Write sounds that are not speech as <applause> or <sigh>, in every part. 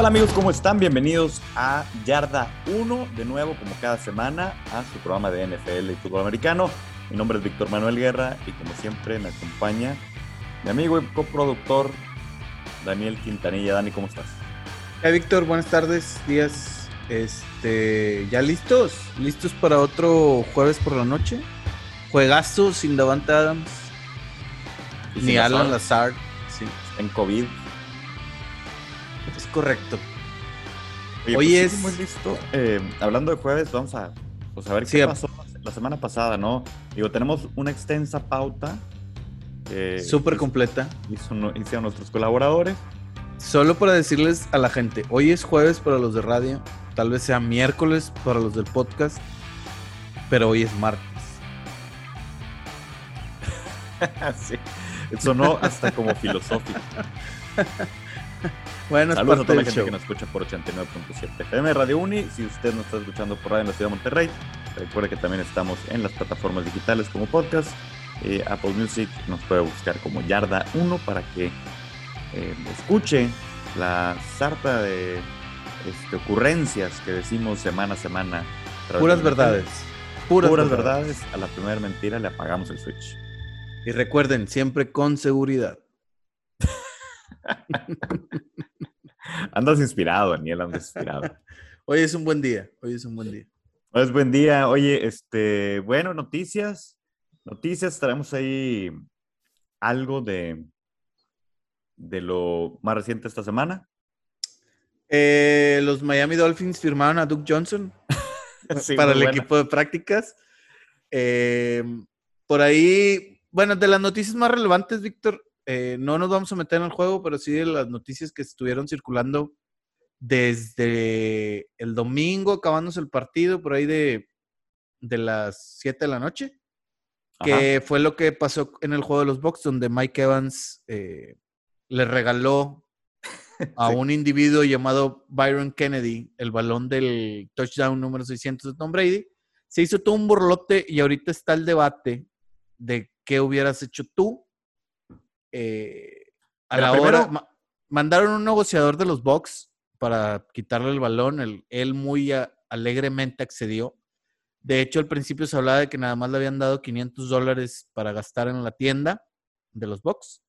¿Qué tal amigos? ¿Cómo están? Bienvenidos a Yarda 1, de nuevo como cada semana, a su programa de NFL y fútbol americano. Mi nombre es Víctor Manuel Guerra y como siempre me acompaña mi amigo y coproductor Daniel Quintanilla. Dani, ¿cómo estás? Hey Víctor, buenas tardes, días. Este, ¿ya listos? ¿Listos para otro jueves por la noche? Juegazo sin Davante Adams. Y Ni sin Alan. Lazard. Sí, En COVID. Correcto. Oye, Hoy pues, es- muy listo. Eh, hablando de jueves, vamos a, pues, a ver Sí, qué pasó la semana pasada, ¿no? Digo, tenemos una extensa pauta. que Súper completa. hizo hicieron nuestros colaboradores. Solo para decirles a la gente, hoy es jueves para los de radio, tal vez sea miércoles para los del podcast, pero hoy es martes. <laughs> sí. Sonó hasta como filosófico. <laughs> Bueno, es Saludos a toda la gente show. que nos escucha por 89.7 FM Radio Uni. Si usted nos está escuchando por radio en la ciudad de Monterrey, recuerde que también estamos en las plataformas digitales como podcast. Eh, Apple Music nos puede buscar como Yarda 1 para que eh, escuche la sarta de este, ocurrencias que decimos semana a semana. Puras verdades. Puras verdades. verdades. A la primera mentira le apagamos el switch. Y recuerden, siempre con seguridad. <laughs> <laughs> Andas inspirado, Daniel, andas inspirado. <laughs> Hoy es un buen día. Hoy es un buen día. Pues buen día. Oye, este, bueno, noticias. Noticias, traemos ahí algo de, de lo más reciente esta semana. Eh, los Miami Dolphins firmaron a Duke Johnson <laughs> Sí, para el buena. equipo de prácticas. Eh, por ahí, bueno, de las noticias más relevantes, Víctor, eh, no nos vamos a meter en el juego, pero sí de las noticias que estuvieron circulando desde el domingo, acabándose el partido, por ahí de, de las 7 de la noche, que fue lo que pasó en el juego de los Bucks, donde Mike Evans eh, le regaló <laughs> a Sí. un individuo llamado Byron Kennedy el balón del touchdown número 600 de Tom Brady. Se hizo todo un borlote y ahorita está el debate de qué hubieras hecho tú. Eh, a la hora ma- mandaron un negociador de los Bucks para quitarle el balón. el- él muy alegremente accedió. De hecho, al principio se hablaba de que nada más le habían dado 500 dólares para gastar en la tienda de los Bucks.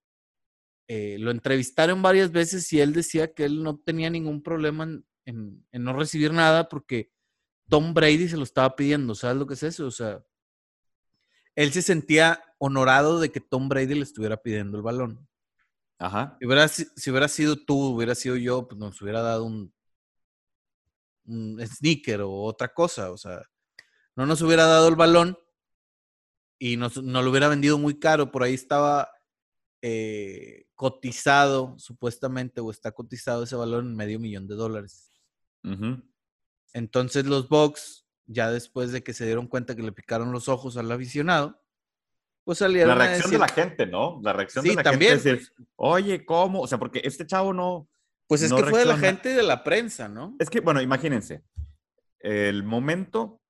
Eh, lo entrevistaron varias veces y él decía que él no tenía ningún problema en, en- en no recibir nada porque Tom Brady se lo estaba pidiendo. ¿Sabes lo que es eso? O sea, él se sentía honorado de que Tom Brady le estuviera pidiendo el balón. Ajá. Si hubiera, si si hubiera sido tú, hubiera sido yo, pues nos hubiera dado un, un sneaker o otra cosa. O sea, no nos hubiera dado el balón y nos, no lo hubiera vendido muy caro. Por ahí estaba eh, cotizado, supuestamente, o está cotizado ese balón en medio millón de dólares. Entonces los Bucks, ya después de que se dieron cuenta que le picaron los ojos al aficionado, pues salieron La a reacción decir, de la gente, ¿no? La reacción Sí, de la también, gente es decir, oye, ¿cómo? O sea, porque este chavo no. pues es no que fue de la gente y de la prensa, ¿no? Es que, bueno, imagínense. El momento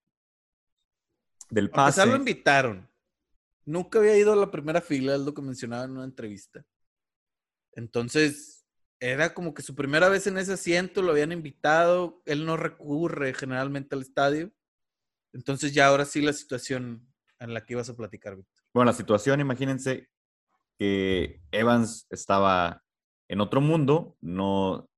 del pase. lo invitaron. Nunca había ido a la primera fila, es lo que mencionaba en una entrevista. Entonces, era como que su primera vez en ese asiento, lo habían invitado. Él no recurre generalmente al estadio. Entonces, ya ahora sí la situación en la que ibas a platicar, Víctor. Bueno, la situación, imagínense que Evans estaba en otro mundo, no,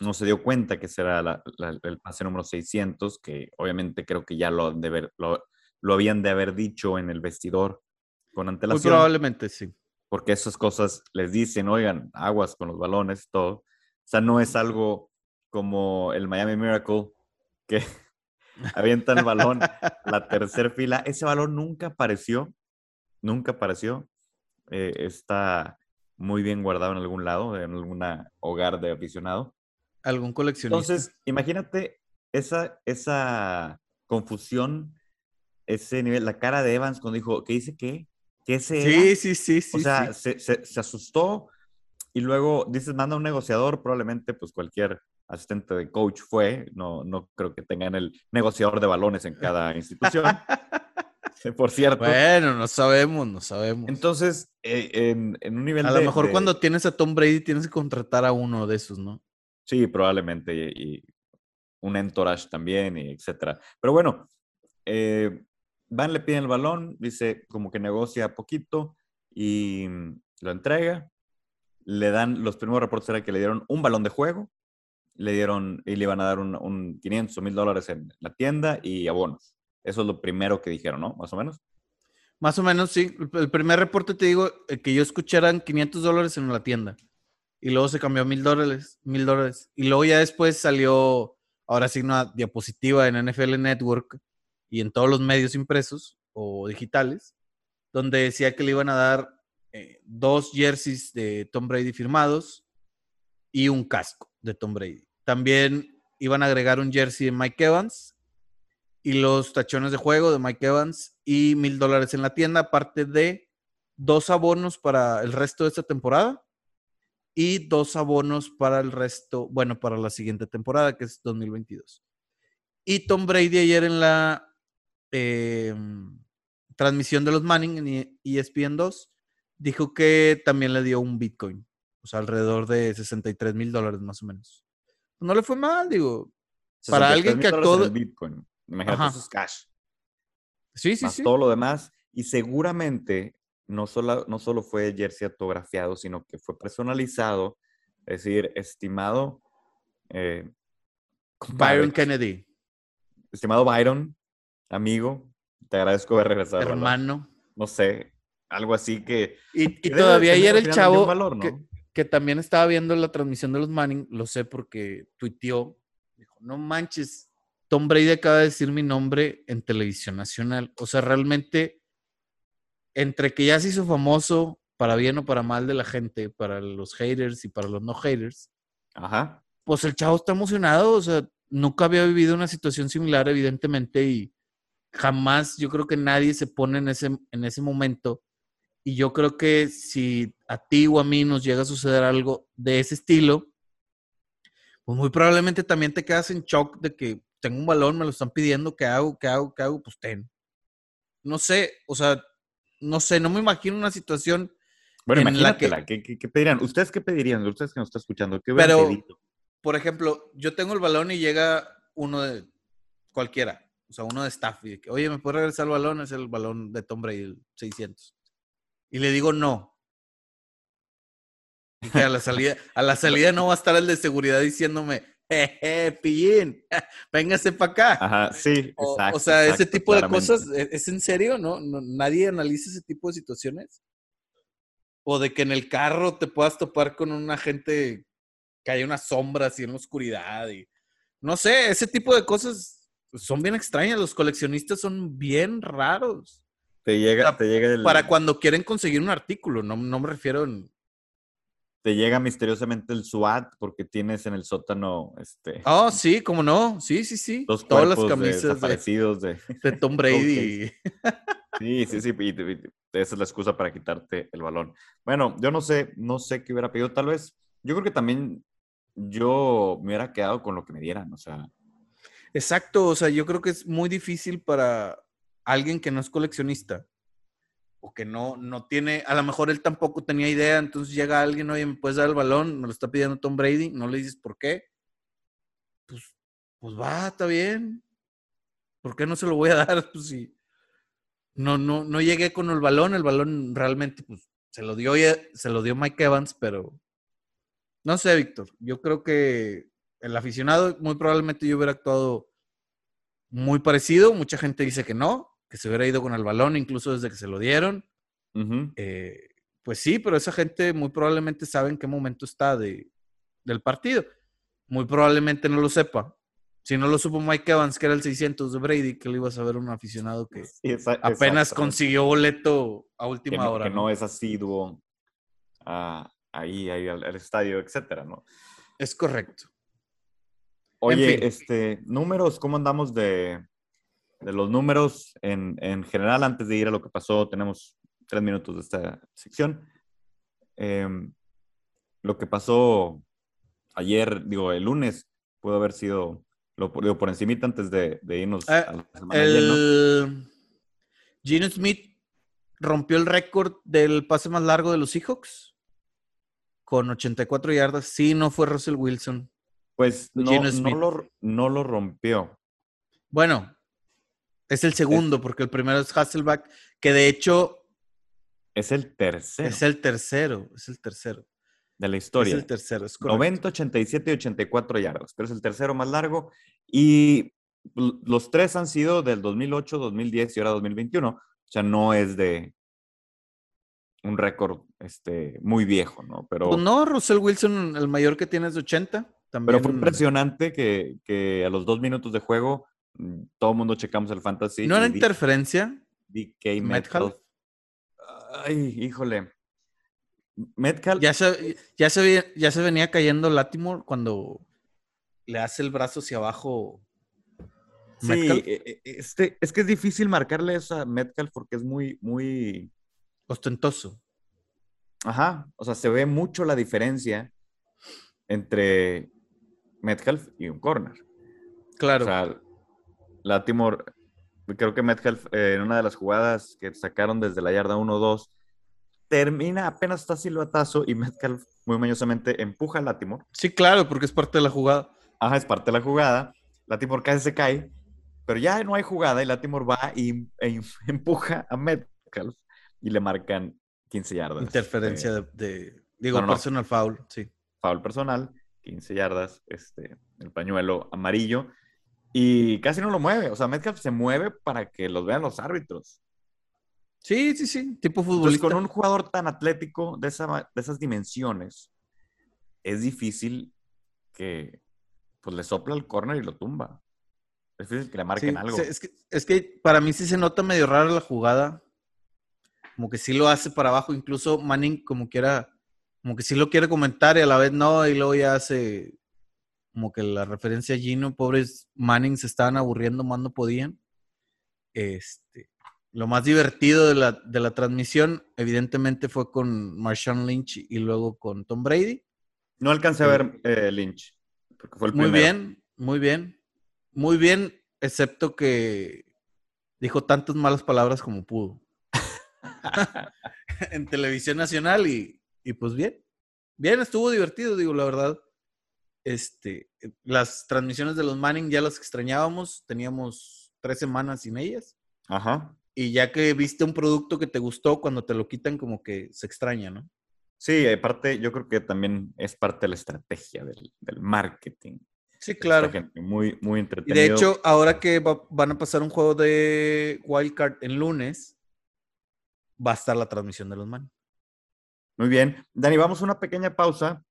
no se dio cuenta que la- la- el pase número 600, que obviamente creo que ya lo, de haber- lo, lo habían de haber dicho en el vestidor con Muy antelación, probablemente sí. porque esas cosas les dicen, oigan, aguas con los balones, todo. O sea, no es algo como el Miami Miracle, que <laughs> avientan el balón la tercera fila. Ese balón nunca apareció, nunca apareció. Eh, está muy bien guardado en algún lado, en algún hogar de aficionado. Algún coleccionista. Entonces, imagínate esa, esa confusión, ese nivel, la cara de Evans cuando dijo, ¿qué dice qué? ¿Qué era?". sí, sí, sí, sí. O sea, sí. se, se- se asustó y luego dices, manda un negociador, probablemente pues cualquier asistente de coach fue, no, no creo que tengan el negociador de balones en <laughs> cada institución, <laughs> por cierto. Bueno, no sabemos, no sabemos. Entonces, eh, en, en un nivel a de... lo mejor de- cuando tienes a Tom Brady tienes que contratar a uno de esos, ¿no? Sí, probablemente. Y, un entourage también, y etcétera. Pero bueno, eh, Van le pide el balón, dice como que negocia poquito y lo entrega. Le dan, los primeros reportes era que le dieron un balón de juego, le dieron y le iban a dar un, un 500 o 1000 dólares en la tienda y abonos. Eso es lo primero que dijeron, ¿no? Más o menos. Más o menos, sí. El primer reporte te digo eh, que yo escuché eran 500 dólares en la tienda. Y luego se cambió a mil dólares, mil dólares. Y luego ya después salió, ahora sí, una diapositiva en NFL Network y en todos los medios impresos o digitales, donde decía que le iban a dar eh, dos jerseys de Tom Brady firmados y un casco de Tom Brady. También iban a agregar un jersey de Mike Evans y los tachones de juego de Mike Evans y mil dólares en la tienda, aparte de dos abonos para el resto de esta temporada y dos abonos para el resto, bueno, para la siguiente temporada, que es 2022. Y Tom Brady ayer en la Em, transmisión de los Manning en ESPN 2, dijo que también le dio un Bitcoin, o sea, alrededor de 63 mil dólares más o menos. No le fue mal, digo. Para alguien que actuó. Bitcoin. Imagínate, eso es cash. Sí, sí, más sí. Todo lo demás. Y seguramente no solo, no solo fue jersey autografiado, sino que fue personalizado, es decir, estimado. Eh, Byron Kennedy. Estimado Byron, amigo, te agradezco haber regresado. Hermano. No sé, algo así que... Y, todavía ayer el chavo que, también estaba viendo la transmisión de los Manning, lo sé porque tuiteó, dijo, no manches, Tom Brady acaba de decir mi nombre en televisión nacional. O sea, realmente, entre que ya se hizo famoso, para bien o para mal de la gente, para los haters y para los no haters, Ajá. pues el chavo está emocionado, o sea, nunca había vivido una situación similar, evidentemente, y jamás yo creo que nadie se pone en ese, en ese momento. Y yo creo que si a ti o a mí nos llega a suceder algo de ese estilo, pues muy probablemente también te quedas en shock de que tengo un balón, me lo están pidiendo, ¿qué hago? ¿Qué hago? ¿Qué hago? Pues ten. No sé, o sea, no sé, no me imagino una situación. Bueno, imagínatela, ¿qué, qué, pedirían? ¿Ustedes qué pedirían? Ustedes que nos están escuchando, ¿qué Pero, por ejemplo, yo tengo el balón y llega uno de cualquiera o sea, uno de staff, y que, oye, ¿me puede regresar el balón? Es el balón de Tom Brady, el 600. Y le digo, no. Y que a la salida, a la salida no va a estar el de seguridad diciéndome, <laughs> pillín, <laughs> véngase para acá. Ajá, sí, o, exacto. O sea, ese tipo de cosas, ¿e-, ¿es, en serio? ¿No? ¿No? ¿Nadie analiza ese tipo de situaciones? O de que en el carro te puedas topar con una gente que haya una sombra así en la oscuridad y no sé, ese tipo de cosas son bien extrañas. Los coleccionistas son bien raros. Te llega, te llega Para cuando quieren conseguir un artículo, no, no me refiero en... Te llega misteriosamente el SWAT porque tienes en el sótano este... Oh, sí, cómo no. Sí, sí, sí. Los Todas las camisas de, <laughs> de, Tom <laughs> Brady. <laughs> sí, sí, sí. esa es la excusa para quitarte el balón. Bueno, yo no sé, no sé qué hubiera pedido. Tal vez, yo creo que también yo me hubiera quedado con lo que me dieran. O sea, Exacto, o sea, yo creo que es muy difícil para alguien que no es coleccionista o que no, no tiene, a lo mejor él tampoco tenía idea, entonces llega alguien, oye, ¿me puedes dar el balón? Me lo está pidiendo Tom Brady, no le dices por qué. Pues, pues va, está bien. ¿Por qué no se lo voy a <laughs> dar? Pues sí. No, no, no llegué con el balón, el balón realmente, pues, se lo dio, se lo dio Mike Evans, pero no sé, Víctor. Yo creo que el aficionado, muy probablemente yo hubiera actuado muy parecido. Mucha gente dice que no, que se hubiera ido con el balón incluso desde que se lo dieron. Eh, pues sí, pero esa gente muy probablemente sabe en qué momento está de, del partido. Muy probablemente no lo sepa. Si no lo supo Mike Evans, que era el 600 de Brady, que le iba a saber un aficionado que apenas consiguió boleto a última hora. Que no, es asiduo ahí, ahí al, al, estadio, etcétera, ¿no? Es correcto. Oye, este, números, ¿cómo andamos de, los números en, general? Antes de ir a lo que pasó, tenemos tres minutos de esta sección. Em, lo que pasó ayer, digo, el lunes, pudo haber sido, lo digo, por encimita antes de, irnos ah, a la semana el... Gino Smith rompió el récord del pase más largo de los Seahawks con 84 yardas. Sí, no fue Russell Wilson. Pues no, no lo, no lo rompió. Bueno, es el segundo, porque el primero es Hasselback, que de hecho Es el tercero es el tercero. Es el tercero. de la Es historia. el tercero, es correcto. 90, 87 y 84 yardas, pero es el tercero más largo. Y los tres han sido del 2008, 2010 y ahora 2021. O sea, no es de un récord este, muy viejo, ¿no? Pero, Pues no, Russell Wilson, el mayor que tiene es de 80. También. pero fue impresionante que, que a los dos minutos de juego todo el mundo checamos el fantasy. ¿No era interferencia? DK Metcalf? Ay, híjole. Metcalf. Ya se, ya, se, ve- ya se venía cayendo Latimore cuando le hace el brazo hacia abajo. Sí, Metcalf. e- e- este, es que es difícil marcarle eso a Metcalf porque es muy, muy, Ostentoso. ajá, o sea, se ve mucho la diferencia entre Metcalf y un corner. Claro. O sea, Latimore, creo que Metcalf eh, en una de las jugadas que sacaron desde la yarda 1-2, termina apenas está silbatazo y Metcalf muy mañosamente empuja a Latimore. sí, claro, porque es parte de la jugada. Ajá, es parte de la jugada. Latimore casi se cae, pero ya no hay jugada y Latimore va y e <laughs> empuja a Metcalf y le marcan 15 yardas. Interferencia eh, de, de- Digo, no, no. personal foul, sí. foul personal, 15 yardas, este, el pañuelo amarillo. Y casi no lo mueve. O sea, Metcalf se mueve para que los vean los árbitros. Sí, sí, sí. Tipo Entonces, futbolista. con un jugador tan atlético de, esa, de esas dimensiones, es difícil que pues, le sopla el corner y lo tumba. Es difícil que le Sí, marquen algo. se- es, que, es que para mí sí se nota medio rara la jugada. Como que sí lo hace para abajo. Incluso Manning como quiera, como que sí lo quiere comentar y a la vez no. Y luego ya hace como que la referencia a Gino. Pobres Manning se estaban aburriendo más no podían. Este, lo más divertido de la, de la transmisión evidentemente fue con Marshawn Lynch y luego con Tom Brady. No alcancé a ver eh, Lynch, porque fue el Muy primero. bien, muy bien. Muy bien, excepto que dijo tantas malas palabras como pudo. <laughs> <laughs> en televisión nacional y, y pues bien. Bien, estuvo divertido, digo, la verdad. Este, las transmisiones de los Manning ya las extrañábamos, teníamos tres semanas sin ellas. Ajá. Y ya que viste un producto que te gustó, cuando te lo quitan, como que se extraña, ¿no? Sí, aparte, yo creo que también es parte de la estrategia del, del marketing. Sí, claro. gente muy, muy Y entretenido. de hecho, ahora que va- van a pasar un juego de Wildcard en lunes, va a estar la transmisión de los man. Muy bien. Dani, vamos a una pequeña pausa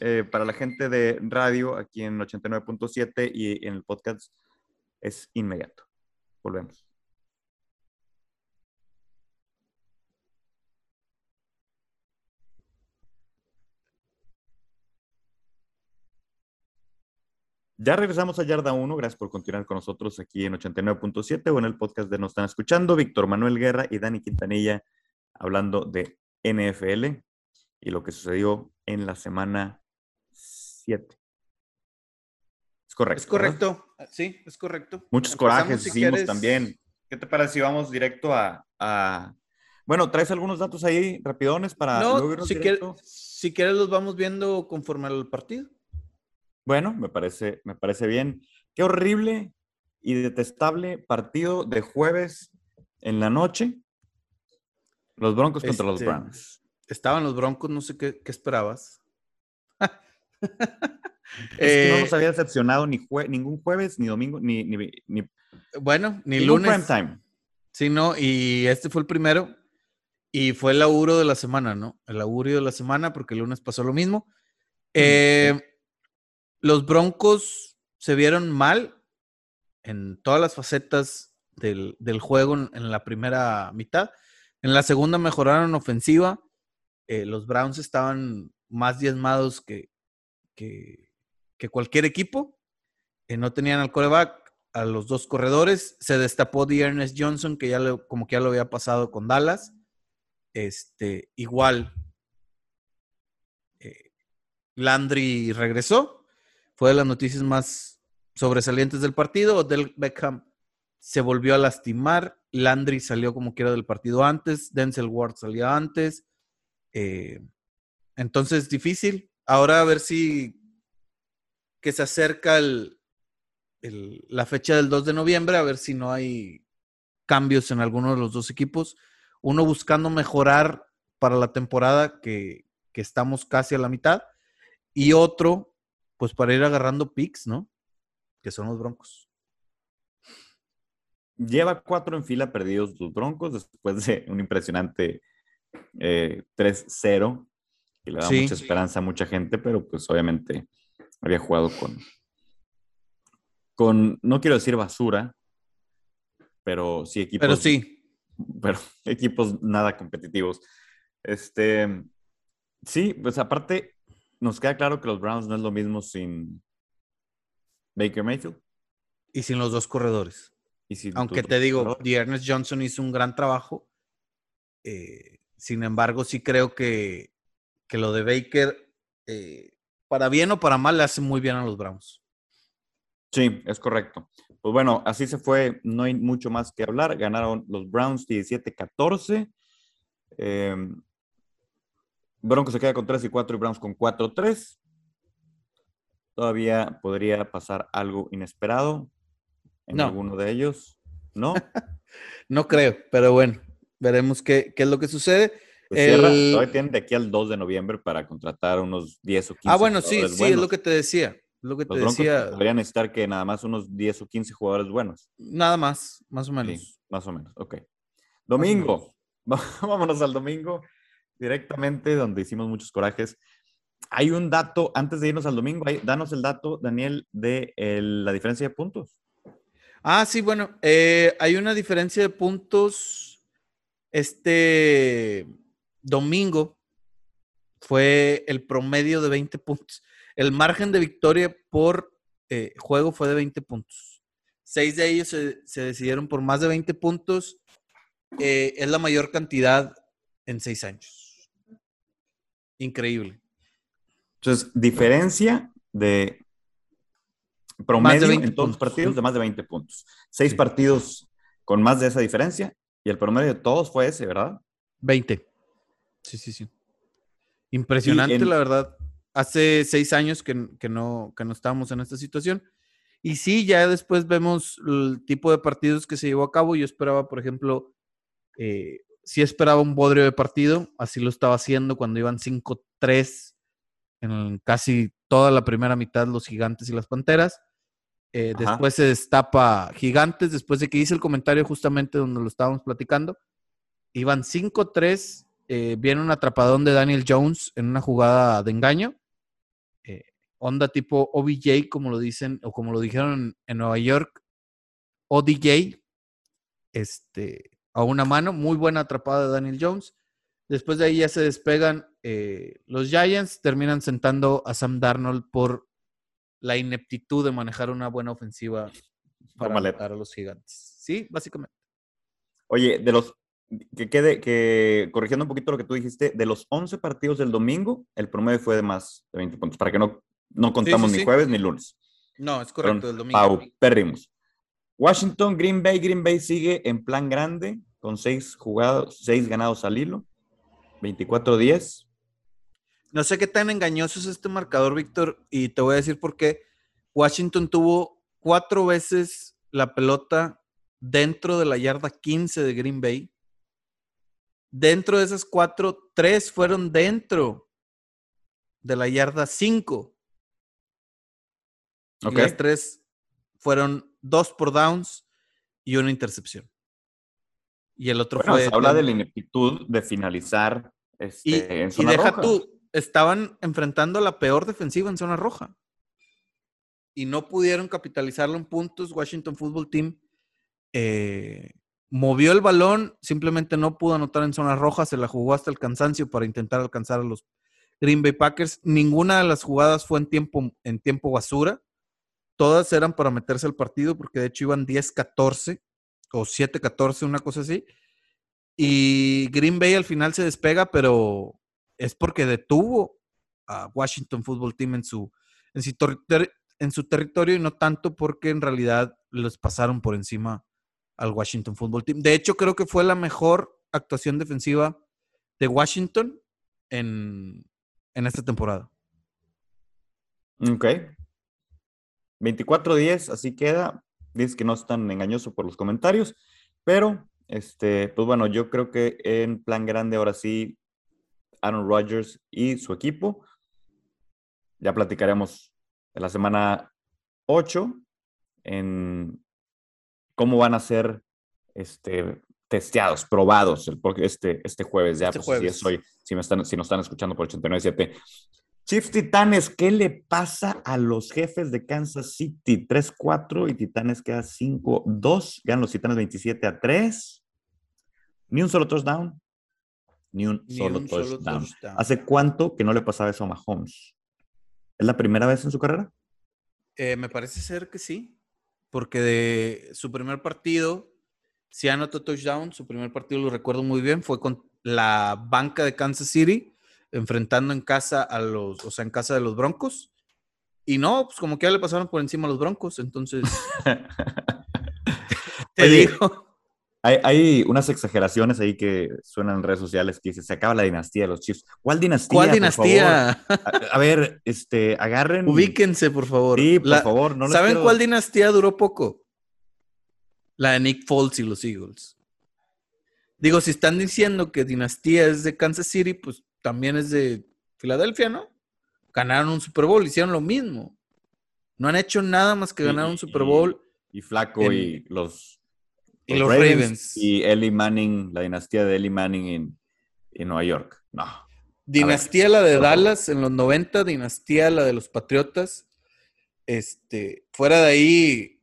eh, para la gente de radio aquí en 89.7 y en el podcast es inmediato. Volvemos. Ya regresamos a Yarda 1. Gracias por continuar con nosotros aquí en 89.7 o en el podcast de Nos Están Escuchando. Víctor Manuel Guerra y Dani Quintanilla hablando de NFL y lo que sucedió en la semana 7. Es correcto. Es ¿verdad? correcto, sí, es correcto. Muchos Empezamos, corajes si hicimos quieres. también. ¿Qué te parece si vamos directo a, a- Bueno, ¿traes algunos datos ahí rapidones para luego No, irnos si, quiere- directo? si quieres los vamos viendo conforme al partido. Bueno, me parece, me parece bien. Qué horrible y detestable partido de jueves en la noche. Los Broncos contra los Este, Browns. Estaban los Broncos, no sé qué, qué esperabas. <laughs> Es que no Eh, nos había decepcionado ni jue- ningún jueves, ni domingo, ni, ni, ni bueno, ni lunes. prime time. Sí, no, y este fue el primero. Y fue el auguro de la semana, ¿no? El augurio de la semana, porque el lunes pasó lo mismo. Eh, Los Broncos se vieron mal en todas las facetas del, del juego en, en la primera mitad. En la segunda mejoraron ofensiva. Eh, los Browns estaban más diezmados que, que, cualquier equipo. Eh, no tenían al coreback, a los dos corredores. Se destapó de Ernest Johnson, que ya lo- como que ya lo había pasado con Dallas. Este, igual. eh, Landry regresó. Fue de las noticias más sobresalientes del partido. Odell Beckham se volvió a lastimar. Landry salió como quiera del partido antes. Denzel Ward salió antes. Eh, entonces, difícil. Ahora a ver si que se acerca el, la fecha del 2 de noviembre, a ver si no hay cambios en alguno de los dos equipos. Uno buscando mejorar para la temporada que, que estamos casi a la mitad. Y otro, pues para ir agarrando picks, ¿no? Que son los Broncos. Lleva cuatro en fila perdidos los Broncos después de un impresionante 3-0, eh, que le da mucha esperanza a mucha gente, pero pues obviamente había jugado con, con, no quiero decir basura, pero sí equipos. Pero sí. Pero <laughs> equipos nada competitivos. Este, sí, pues aparte, nos queda claro que los Browns no es lo mismo sin Baker Mayfield. Y sin los dos corredores. Aunque te digo, Ernest Johnson hizo un gran trabajo. Eh, sin embargo, sí creo que, lo de Baker, eh, para bien o para mal, le hace muy bien a los Browns. Sí, es correcto. Pues bueno, así se fue, no hay mucho más que hablar. Ganaron los Browns 17-14. Em, Broncos se queda con 3 y 4 y Browns con 4-3. Todavía podría pasar algo inesperado en alguno de ellos, ¿no? <laughs> no creo, pero bueno, veremos qué, es lo que sucede. Pues todavía tienen de aquí al 2 de noviembre para contratar unos 10 o 15. Ah, bueno, sí, sí, es lo que te decía. Lo que te decía. Podrían necesitar que nada más unos 10 o 15 jugadores buenos. Nada más, más o menos. más o menos, ok. Domingo. <laughs> Vámonos al domingo directamente, donde hicimos muchos corajes. Hay un dato, antes de irnos al domingo, danos el dato, Daniel, de la diferencia de puntos. Ah, sí, bueno, eh, hay una diferencia de puntos. Este domingo fue el promedio de 20 puntos. El margen de victoria por eh, juego fue de 20 puntos. Seis de ellos se, decidieron por más de 20 puntos. Eh, es la mayor cantidad en seis años. Increíble. Entonces, diferencia de promedio en todos los partidos de más de 20 puntos. Seis partidos con más de esa diferencia y el promedio de todos fue ese, ¿verdad? 20. Sí, sí, sí. Impresionante, la verdad. Hace seis años que, no, que no estábamos en esta situación. Y sí, ya después vemos el tipo de partidos que se llevó a cabo. Yo esperaba, por ejemplo, eh, sí esperaba un bodrio de partido. Así lo estaba haciendo cuando iban 5-3 en casi toda la primera mitad los gigantes y las panteras. Eh, después se destapa gigantes, después de que hice el comentario justamente donde lo estábamos platicando. Iban 5-3 eh, viene un atrapadón de Daniel Jones en una jugada de engaño. Eh, onda tipo OBJ, como lo dicen, o como lo dijeron en, Nueva York. ODJ, este, a una mano. Muy buena atrapada de Daniel Jones. Después de ahí ya se despegan los Giants, terminan sentando a Sam Darnold por la ineptitud de manejar una buena ofensiva para matar a los gigantes. Sí, básicamente. Oye, de los que quede, que corrigiendo un poquito lo que tú dijiste, de los 11 partidos del domingo, el promedio fue de más de 20 puntos, para que no, no contamos ni jueves ni lunes. No, es correcto, del domingo. Pau, perdimos. Washington, Green Bay, Green Bay sigue en plan grande, con 6 jugados, 6 ganados al hilo, 24-10. No sé qué tan engañoso es este marcador, Víctor, y te voy a decir por qué. Washington tuvo cuatro veces la pelota dentro de la yarda 15 de Green Bay Dentro de esas cuatro, tres fueron dentro de la yarda cinco. Y las tres fueron dos por downs y una intercepción. Y el otro fue. Se habla de la ineptitud de finalizar este, y, en zona y deja tú, estaban enfrentando a la peor defensiva en zona roja. Y no pudieron capitalizarlo en puntos. Washington Football Team eh, movió el balón, simplemente no pudo anotar en zona roja, se la jugó hasta el cansancio para intentar alcanzar a los Green Bay Packers. Ninguna de las jugadas fue en tiempo, en tiempo basura. Todas eran para meterse al partido, porque de hecho iban 10-14 o 7-14, una cosa así. Y Green Bay al final se despega, pero es porque detuvo a Washington Football Team en su, en su, en territorio y no tanto porque en realidad les pasaron por encima al Washington Football Team. De hecho, creo que fue la mejor actuación defensiva de Washington en, esta temporada. Ok. 24-10, así queda. Dice que no es tan engañoso por los comentarios, pero este, pues bueno, yo creo que en plan grande ahora sí, Aaron Rodgers y su equipo. Ya platicaremos en la semana 8 en cómo van a ser este, testeados, probados el, este, este jueves. Ya, Este pues, si, jueves. es hoy, si, me están, si nos están escuchando por 89.7. Chiefs Titanes, ¿qué le pasa a los jefes de Kansas City? 3-4 y Titanes queda 5-2. Ganan los Titanes 27 a 3. Ni un solo touchdown. Ni un, Ni solo, un solo touchdown. ¿Hace cuánto que no le pasaba eso a Mahomes? ¿Es la primera vez en su carrera? Eh, me parece ser que sí, porque de su primer partido, sí anotó touchdown, su primer partido lo recuerdo muy bien, fue con la banca de Kansas City, enfrentando en casa a los, o sea, en casa de los Broncos. Y no, pues como que ya le pasaron por encima a los Broncos, entonces <laughs> <laughs> te Oye, digo. Hay, hay unas exageraciones ahí que suenan en redes sociales que dice, se acaba la dinastía de los Chiefs. ¿Cuál dinastía? ¿Cuál por dinastía? favor? <laughs> A, a ver, este, agarren. Ubíquense, por favor. Sí, por La- favor. No ¿Saben quiero- cuál dinastía duró poco? La de Nick Foles y los Eagles. Digo, si están diciendo que dinastía es de Kansas City, pues también es de Filadelfia, ¿no? Ganaron un Super Bowl, hicieron lo mismo. No han hecho nada más que ganar un Super Bowl. Y Flaco en- y los, y los Ravens. Y Eli Manning, la dinastía de Eli Manning en, en Nueva York. No. Dinastía la de por. Dallas en los 90, dinastía la de los Patriotas. Este, fuera de ahí,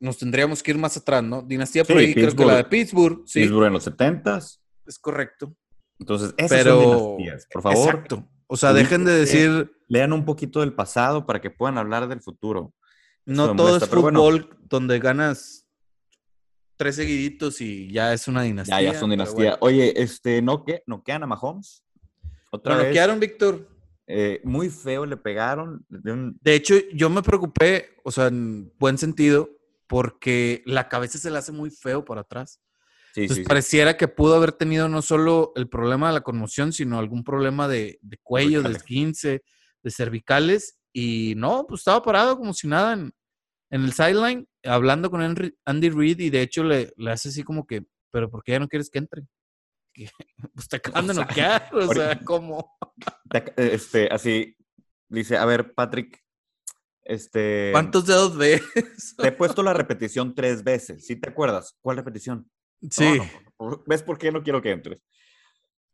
nos tendríamos que ir más atrás, ¿no? Dinastía por Sí, ahí, creo que la de Pittsburgh. Sí, Pittsburgh en los 70s. es correcto. Entonces, esas Pero. son dinastías. Por favor, Exacto. O sea, dejen de decir, lean un poquito del pasado para que puedan hablar del futuro. no todo es bueno. fútbol donde ganas tres seguiditos y ya es una dinastía. Ya, ya son pero dinastía. Oye, este, ¿no, que, ¿no quedan a Mahomes? Otra vez. noquearon, Víctor. eh, muy feo le pegaron. de un- De hecho, yo me preocupé, o sea, en buen sentido, porque la cabeza se le hace muy feo por atrás. sí, Entonces sí, sí. pareciera que pudo haber tenido no solo el problema de la conmoción, sino algún problema de, de cuello, de esguince, de cervicales. Y no, pues estaba parado como si nada en, en el sideline, hablando con Henry- Andy Reid, y de hecho le, le hace así como que, pero ¿por qué ya no quieres que entre? <laughs> Pues te acaban de sea, noquear, o sea, ahorita- ¿cómo? Ac- Este, así, dice, a ver, Patrick, este, ¿Cuántos dedos ves? te he puesto la repetición tres veces, ¿sí te acuerdas? ¿Cuál repetición? Sí. no, ¿Ves por qué no quiero que entres?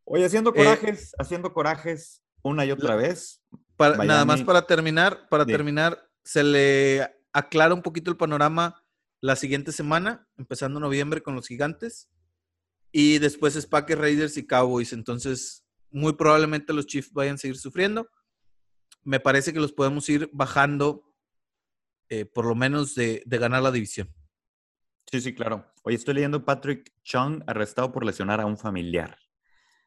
Oye, haciendo Eh, corajes, haciendo corajes una y otra vez. Para- nada más para terminar, para Sí. terminar, se le aclara un poquito el panorama la siguiente semana, empezando noviembre con los gigantes. Y después es Packers, Raiders y Cowboys. Entonces, muy probablemente los Chiefs vayan a seguir sufriendo. Me parece que los podemos ir bajando, eh, por lo menos de, de ganar la división. Sí, sí, claro. Oye, estoy leyendo Patrick Chung arrestado por lesionar a un familiar.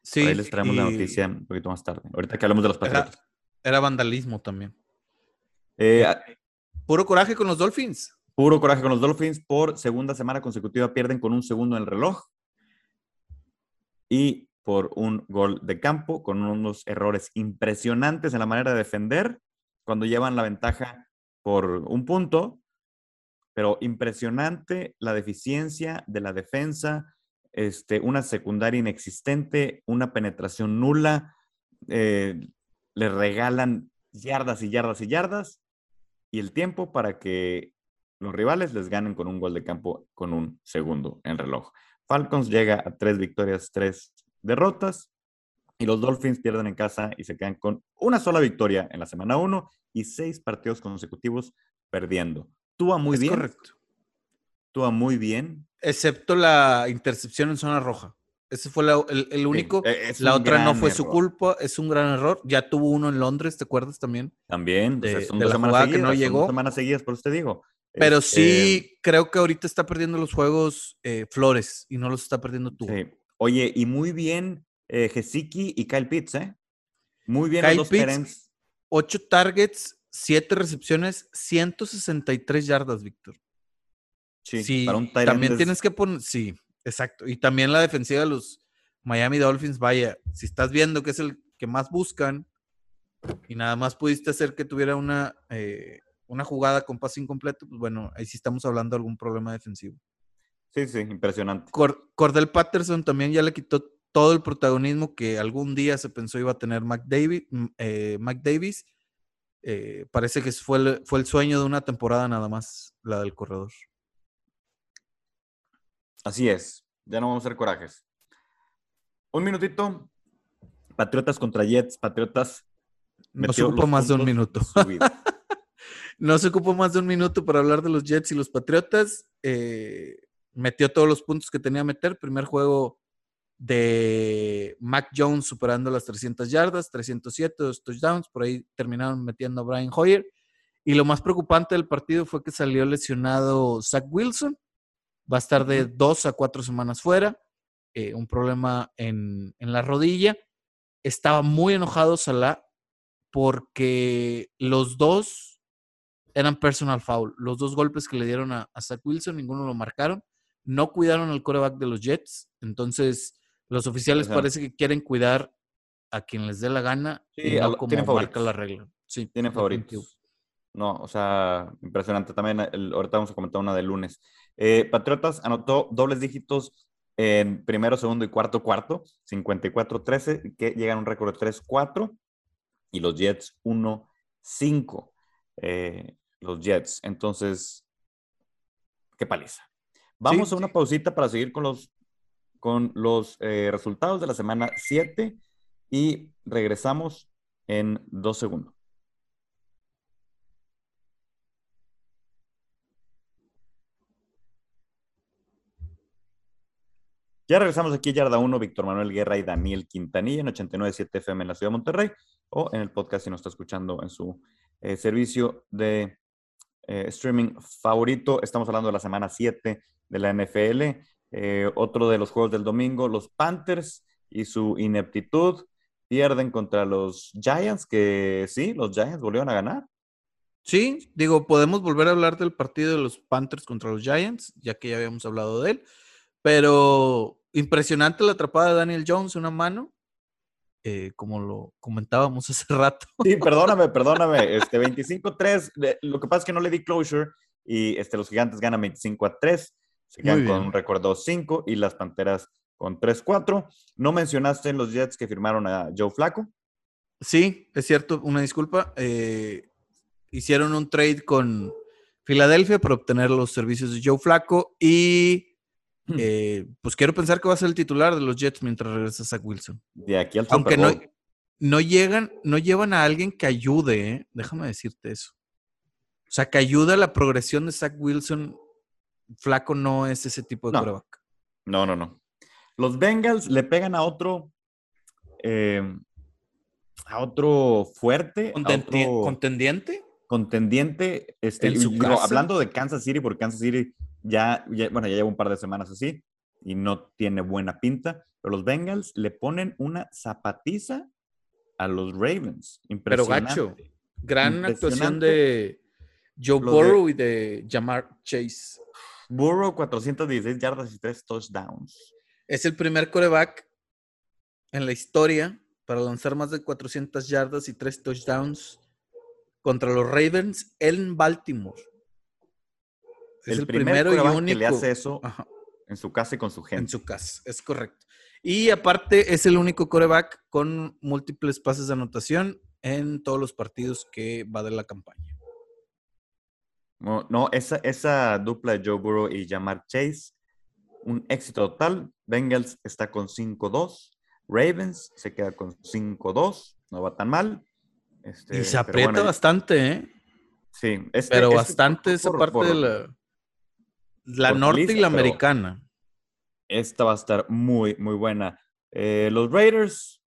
Sí, ahí les traemos la noticia un poquito más tarde. Ahorita que hablamos de los Era, Patriotas. era vandalismo también. Eh, a- Puro coraje con los Dolphins. puro coraje con los Dolphins. Por segunda semana consecutiva pierden con un segundo en el reloj. Y por un gol de campo, con unos errores impresionantes en la manera de defender, cuando llevan la ventaja por un punto. Pero impresionante la deficiencia de la defensa, este, una secundaria inexistente, una penetración nula. eh, le regalan yardas y yardas y yardas y el tiempo para que los rivales les ganen con un gol de campo con un segundo en reloj. Falcons llega a tres victorias, tres derrotas y los Dolphins pierden en casa y se quedan con una sola victoria en la semana uno y seis partidos consecutivos perdiendo. Túa muy es bien, correcto. Túa muy bien. Excepto la intercepción en zona roja. Ese fue la- el, el único. Es la otra no fue su culpa, es un gran error. Ya tuvo uno en Londres, ¿te acuerdas también? También, o sea, de- son de dos la semanas jugada que seguidas, no son llegó. dos semanas seguidas, por eso te digo. Pero Este, sí, creo que ahorita está perdiendo los juegos eh, Flores y no los está perdiendo tú. Sí. Oye, y muy bien eh, Gesicki y Kyle Pitts, ¿eh? Muy bien Kyle los dos Pitts. Ocho targets, siete recepciones, 163 yardas, Víctor. Sí, Sí, para un también es- tienes que poner, sí, exacto. Y también la defensiva de los Miami Dolphins, vaya, si estás viendo que es el que más buscan y nada más pudiste hacer que tuviera una, eh, una jugada con pase incompleto, pues bueno, ahí sí estamos hablando de algún problema defensivo. Sí, sí, impresionante. Cordell Patterson también ya le quitó todo el protagonismo que algún día se pensó iba a tener McDavid, mm, eh, Davis. Eh, parece que fue el, fue el sueño de una temporada nada más, la del corredor. Así es, ya no vamos a hacer corajes. Un minutito. Patriotas contra Jets. Patriotas. No se ocupó más de un minuto. <laughs> no se ocupó más de un minuto para hablar de los Jets y los Patriotas. Eh, metió todos los puntos que tenía que meter. Primer juego de Mac Jones superando las 300 yardas, 307, dos touchdowns. Por ahí terminaron metiendo a Brian Hoyer. Y lo más preocupante del partido fue que salió lesionado Zach Wilson. Va a estar de dos a cuatro semanas fuera. Eh, un problema en, la rodilla. Estaba muy enojado Salah porque los dos eran personal foul. Los dos golpes que le dieron a, Zach Wilson, ninguno lo marcaron. No cuidaron el coreback de los Jets. Entonces, los oficiales parece que quieren cuidar a quien les dé la gana y no como marca la regla. Sí, tienen favoritos. No, o sea, impresionante. También ahorita vamos a comentar una de lunes. Eh, Patriotas anotó dobles dígitos en primero, segundo y cuarto cuarto, 54-13, que llegan a un récord de 3-4, y los Jets 1-5. Eh, los Jets. Entonces, qué paliza. Vamos a una pausita para seguir con los, con los eh, resultados de la semana 7 y regresamos en dos segundos. Ya regresamos aquí Yarda 1, Víctor Manuel Guerra y Daniel Quintanilla en 89.7 FM en la ciudad de Monterrey o en el podcast si nos está escuchando en su eh, servicio de eh, streaming favorito. Estamos hablando de la semana 7 de la NFL. Eh, otro de los juegos del domingo, los Panthers y su ineptitud pierden contra los Giants, que sí, los Giants volvieron a ganar. Sí, digo, podemos volver a hablar del partido de los Panthers contra los Giants, ya que ya habíamos hablado de él. Pero impresionante la atrapada de Daniel Jones, una mano, eh, como lo comentábamos <laughs> hace rato. Sí, perdóname, perdóname. Este 25-3, lo que pasa es que no le di closure y este, los gigantes ganan 25 3, se quedan con un récord 2-5 y las panteras con 3-4. No mencionaste en los Jets que firmaron a Joe Flaco. Sí, es cierto, una disculpa. Eh, hicieron un trade con Filadelfia para obtener los servicios de Joe Flaco y. Eh, pues quiero pensar que va a ser el titular de los Jets mientras regresa Zach Wilson. De aquí al Aunque no, no, llegan, no llevan a alguien que ayude, ¿eh? déjame decirte eso. O sea, que ayude a la progresión de Zach Wilson. Flaco no es ese tipo de no. No, no, no. Los Bengals le pegan a otro. Em, a otro fuerte. ¿Contendiente? Contendiente. Este, hablando de Kansas City, porque Kansas City ya, bueno, ya lleva un par de semanas así y no tiene buena pinta, pero los Bengals le ponen una zapatiza a los Ravens. Impresionante. Pero gacho, gran actuación de Joe Burrow y de Jamar Chase. Burrow, 416 yardas y 3 touchdowns. Es el primer coreback en la historia para lanzar más de 400 yardas y 3 touchdowns contra los Ravens en Baltimore. Es el, primero y único que le hace eso en su casa y con su gente. En su casa, es correcto. Y aparte es el único coreback con múltiples pases de anotación en todos los partidos que va de la campaña. No, esa, esa dupla de Joe Burrow y Jamar Chase, un éxito total. Bengals está con 5-2. Ravens se queda con 5-2. No va tan mal. Este, y se aprieta bastante, ¿eh? Sí, este, pero bastante esa parte de la la norte y la americana. Esta va a estar muy, muy buena. Eh, los Raiders,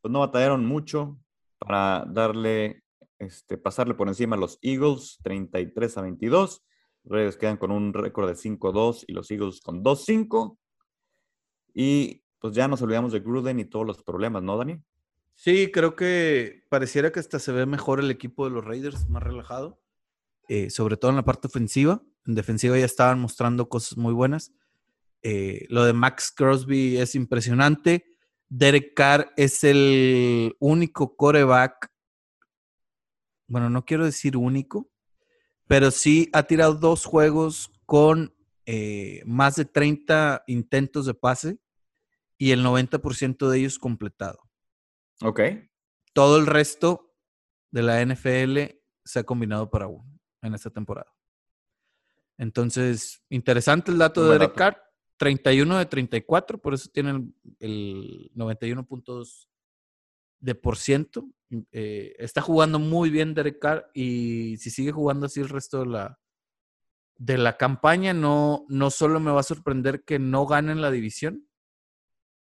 pues no batallaron mucho para darle, este, pasarle por encima a los Eagles, 33 a 22. Los Raiders quedan con un récord de 5-2 y los Eagles con 2-5. Y pues ya nos olvidamos de Gruden y todos los problemas, ¿no, Dani? Sí, creo que pareciera que hasta se ve mejor el equipo de los Raiders, más relajado, eh, sobre todo en la parte ofensiva. En defensiva ya estaban mostrando cosas muy buenas. Eh, lo de Max Crosby es impresionante. Derek Carr es el único coreback. Bueno, no quiero decir único, pero sí ha tirado dos juegos con eh, más de 30 intentos de pase y el 90% de ellos completado. Ok. Todo el resto de la NFL se ha combinado para uno en esta temporada. Entonces, interesante el dato de Derek Carr. 31 de 34, por eso tienen el 91.2 de por ciento. Eh, está jugando muy bien Derek Carr y si sigue jugando así el resto de la, de la campaña, no, no solo me va a sorprender que no ganen la división,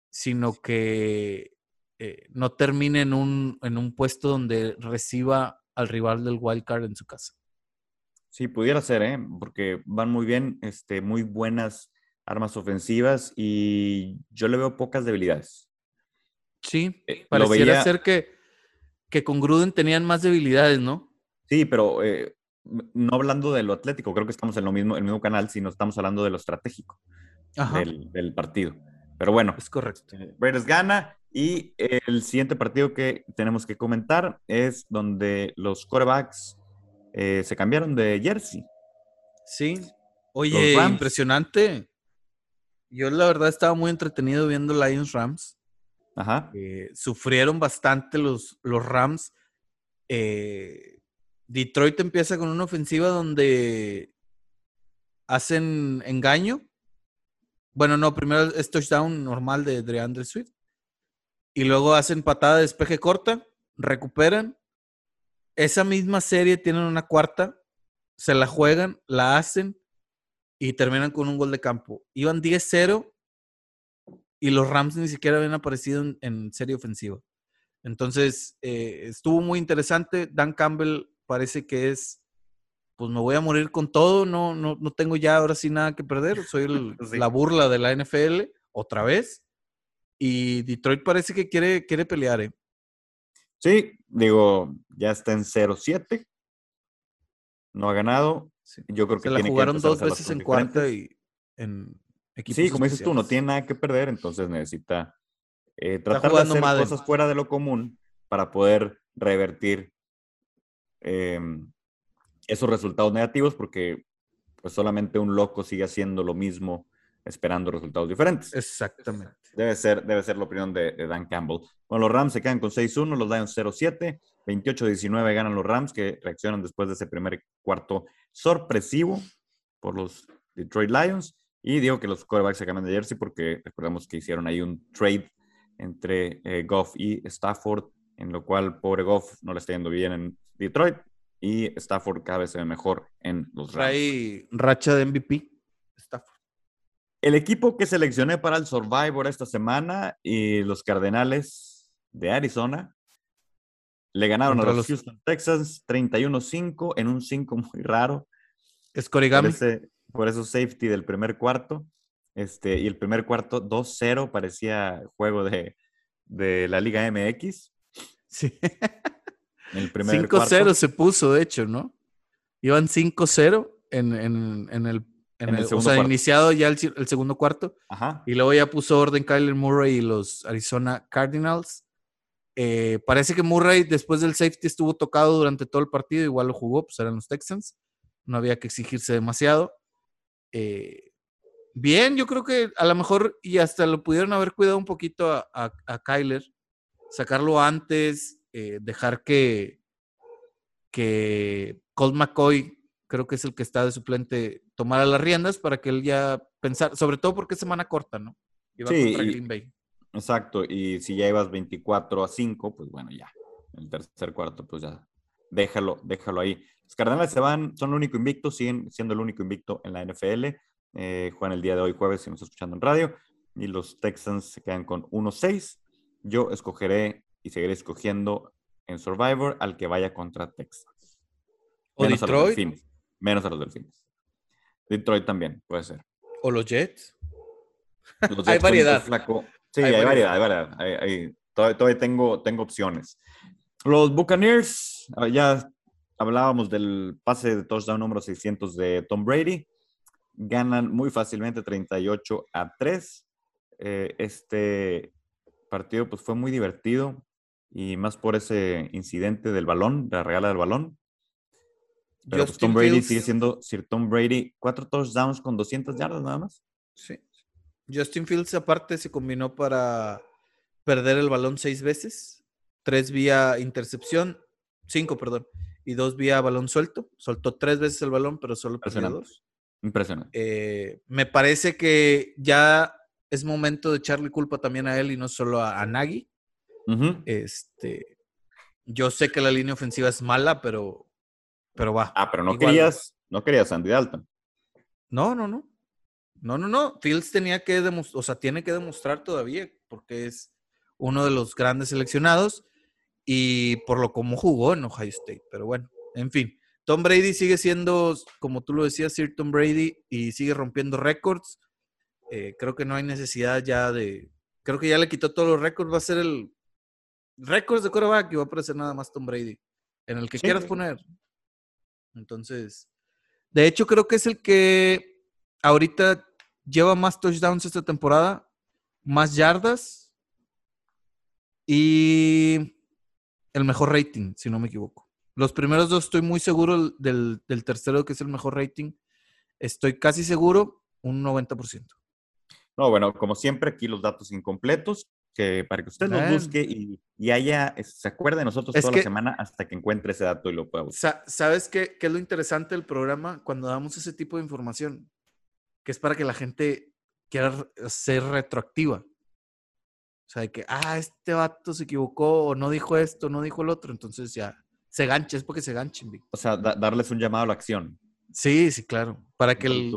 sino que eh, no termine en un, en un puesto donde reciba al rival del wild card en su casa. Sí, pudiera ser, ¿eh? porque van muy bien, este, muy buenas armas ofensivas y yo le veo pocas debilidades. Sí, eh, pareciera ser que, que con Gruden tenían más debilidades, ¿no? Sí, pero eh, no hablando de lo atlético, creo que estamos en lo mismo, el mismo canal, sino estamos hablando de lo estratégico del, partido. Pero bueno, es correcto. Eh, Raiders gana y el siguiente partido que tenemos que comentar es donde los quarterbacks se cambiaron de jersey. Sí. Oye, impresionante. Yo la verdad estaba muy entretenido viendo Lions Rams. Ajá. Eh, sufrieron bastante los, los Rams. Eh, Detroit empieza con una ofensiva donde hacen engaño. Bueno, no, primero es touchdown normal de DeAndre Swift. Y luego hacen patada de despeje corta, recuperan. Esa misma serie tienen una cuarta, se la juegan, la hacen y terminan con un gol de campo. Iban 10-0 y los Rams ni siquiera habían aparecido en, serie ofensiva. Entonces, eh, estuvo muy interesante. Dan Campbell parece que es, pues me voy a morir con todo, no, no, no tengo ya ahora sí nada que perder, soy <laughs> la burla de la NFL otra vez. Y Detroit parece que quiere, quiere pelear, ¿eh? Sí, digo, ya está en 0-7. No ha ganado. Yo creo que la jugaron dos veces en cuarta y en equipos Sí, como dices tú, no tiene nada que perder, entonces necesita eh, tratar de hacer cosas fuera de lo común para poder revertir em, esos resultados negativos, porque pues solamente un loco sigue haciendo lo mismo esperando resultados diferentes. Exactamente. Debe ser, debe ser la opinión de, Dan Campbell. Bueno, los Rams se quedan con 6-1, los Lions 0-7, 28-19 ganan los Rams que reaccionan después de ese primer cuarto sorpresivo por los Detroit Lions. Y digo que los quarterbacks se cambian de jersey porque recordemos que hicieron ahí un trade entre eh, Goff y Stafford, en lo cual pobre Goff no le está yendo bien en Detroit y Stafford cada vez se ve mejor en los Rams. Hay racha de MVP, Stafford. El equipo que seleccioné para el Survivor esta semana y los Cardenales de Arizona le ganaron a los, Houston Texans 31-5 en un 5 muy raro. Es Corigami. Por, eso safety del primer cuarto. Este, y el primer cuarto 2-0 parecía juego de, la Liga MX. Sí. <laughs> El 5-0 se puso, de hecho, ¿no? Iban 5-0 en, en, el en, el, o sea, iniciado ya el, segundo cuarto. Ajá. Y luego ya puso orden Kyler Murray y los Arizona Cardinals. Eh, parece que Murray después del safety estuvo tocado durante todo el partido, igual lo jugó, pues eran los Texans. No había que exigirse demasiado. Eh, bien, yo creo que a lo mejor y hasta lo pudieron haber cuidado un poquito a, Kyler, sacarlo antes, eh, dejar que, que Colt McCoy creo que es el que está de suplente, tomar las riendas para que él ya pensar, sobre todo porque es semana corta, ¿no? sí, Exacto, y si ya ibas 24 a 5, pues bueno, ya, el tercer cuarto, pues ya, déjalo, déjalo ahí. Los Cardenales se van, son el único invicto, siguen siendo el único invicto en la NFL, eh, juegan el día de hoy jueves, si nos está escuchando en radio, y los Texans se quedan con 1-6. Yo escogeré y seguiré escogiendo en Survivor al que vaya contra Texas. ¿O Detroit? menos a los Delfines. Detroit también, puede ser. ¿O los Jets? <laughs> hay variedad. Sí, hay, variedad, hay variedad. todavía, tengo, tengo opciones. Los Buccaneers, ah, ya hablábamos del pase de touchdown número 600 de Tom Brady. Ganan muy fácilmente 38 a 3. Eh, este partido pues, fue muy divertido y más por ese incidente del balón, de la regala del balón. Pero pues, Justin Tom Brady Fields- sigue siendo Sir Tom Brady. Cuatro touchdowns con 200 yardas nada más. Sí. Justin Fields aparte se combinó para perder el balón seis veces, tres vía intercepción, cinco, perdón, y dos vía balón suelto. Soltó tres veces el balón, pero solo perdió dos. Impresionante. Eh, me parece que ya es momento de echarle culpa también a él y no solo a, a Nagy. Este, yo sé que la línea ofensiva es mala, pero, pero va. Ah, pero no igual- querías, no querías Andy Dalton. No, no, no. No, no, no. Fields tenía que demostrar, o sea, tiene que demostrar todavía porque es uno de los grandes seleccionados y por lo como jugó en Ohio State. Pero bueno, en fin. Tom Brady sigue siendo, como tú lo decías, Sir Tom Brady y sigue rompiendo récords. Eh, creo que no hay necesidad ya de. Creo que ya le quitó todos los récords. Va a ser el récords de quarterback y va a aparecer nada más Tom Brady. En el que Sí, quieras poner. Entonces, de hecho, creo que es el que ahorita lleva más touchdowns esta temporada, más yardas y el mejor rating, si no me equivoco. Los primeros dos estoy muy seguro del, del tercero que es el mejor rating. Estoy casi seguro, un 90%. No, bueno, como siempre, aquí los datos incompletos, que para que usted los busque y, y haya, se acuerde de nosotros Es toda que- la semana hasta que encuentre ese dato y lo pueda buscar. Sa- ¿Sabes qué, qué es lo interesante del programa cuando damos ese tipo de información? Que es para que la gente quiera ser retroactiva. O sea, de que, ah, este vato se equivocó o no dijo esto, no dijo el otro. Entonces ya se gancha, es porque se ganchen. Vic. O sea, da- darles un llamado a la acción. Sí, sí, claro. Para que el,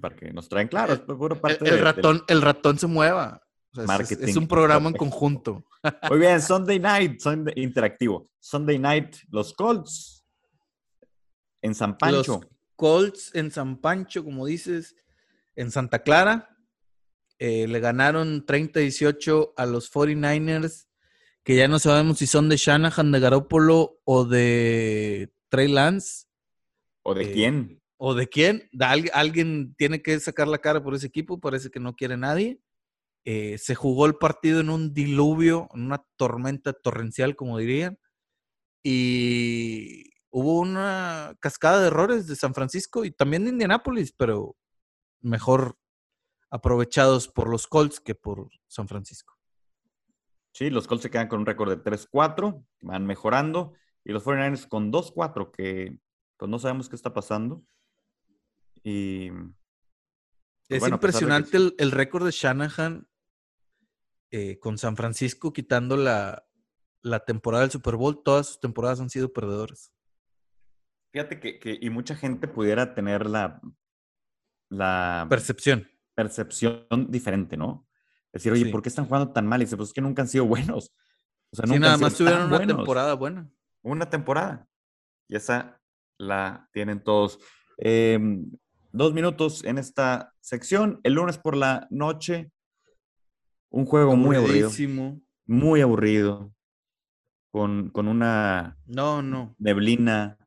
para que nos traen, claro, es el- parte el de- del- ratón, el ratón se mueva. O sea, es- es- es, Marketing un programa en conjunto. <laughs> Muy bien, Sunday night, Sunday interactivo. Sunday night, los Colts en San Pancho. Los Colts en San Pancho, como dices, en Santa Clara. eh, le ganaron 30-18 a los 49ers, que ya no sabemos si son de Shanahan, de Garoppolo o de Trey Lance. ¿O de eh, quién? ¿O de quién? De al- alguien tiene que sacar la cara por ese equipo, parece que no quiere nadie. Eh, se jugó el partido en un diluvio, en una tormenta torrencial, como dirían. Y hubo una cascada de errores de San Francisco y también de Indianápolis, pero mejor aprovechados por los Colts que por San Francisco. Sí, los Colts se quedan con un récord de 3-4, van mejorando. Y los 49ers con 2-4, que pues no sabemos qué está pasando. Y pues, Es bueno, que impresionante el, el récord de Shanahan eh, con San Francisco quitando la, la temporada del Super Bowl. Todas sus temporadas han sido perdedoras. Fíjate que, que- y mucha gente pudiera tener la, la Percepción. percepción diferente, ¿no? Decir, oye, Sí. ¿por qué están jugando tan mal? Y dice, pues es que nunca han sido buenos. O sea, Sí, nunca nada han sido más tuvieron una buenos. temporada buena. Una temporada. Y esa la tienen todos. Em, dos minutos en esta sección. El lunes por la noche, un juego muy aburrido. Muy aburrido. Con, con una No, no. neblina